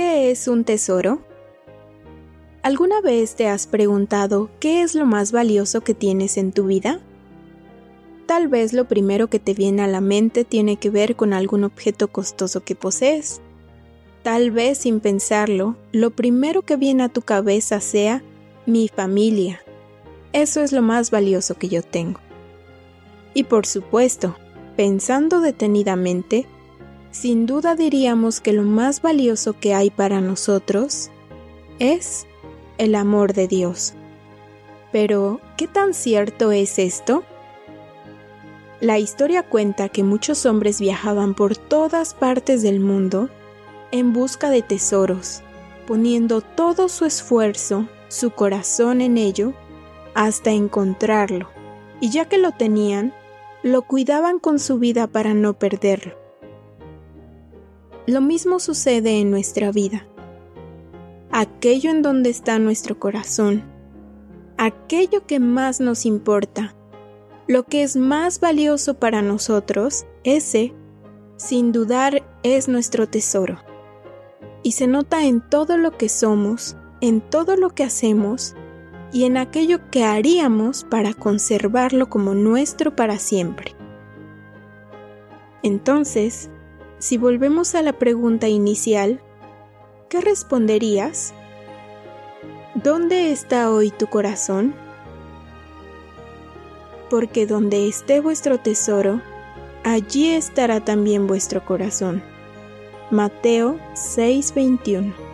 ¿Qué es un tesoro? ¿Alguna vez te has preguntado qué es lo más valioso que tienes en tu vida? Tal vez lo primero que te viene a la mente tiene que ver con algún objeto costoso que posees. Tal vez sin pensarlo, lo primero que viene a tu cabeza sea mi familia. Eso es lo más valioso que yo tengo. Y por supuesto, pensando detenidamente, sin duda diríamos que lo más valioso que hay para nosotros es el amor de Dios. Pero, ¿qué tan cierto es esto? La historia cuenta que muchos hombres viajaban por todas partes del mundo en busca de tesoros, poniendo todo su esfuerzo, su corazón en ello, hasta encontrarlo, y ya que lo tenían, lo cuidaban con su vida para no perderlo. Lo mismo sucede en nuestra vida. Aquello en donde está nuestro corazón, aquello que más nos importa, lo que es más valioso para nosotros, ese, sin dudar, es nuestro tesoro. Y se nota en todo lo que somos, en todo lo que hacemos y en aquello que haríamos para conservarlo como nuestro para siempre. Entonces, si volvemos a la pregunta inicial, ¿qué responderías? ¿Dónde está hoy tu corazón? Porque donde esté vuestro tesoro, allí estará también vuestro corazón. Mateo 6:21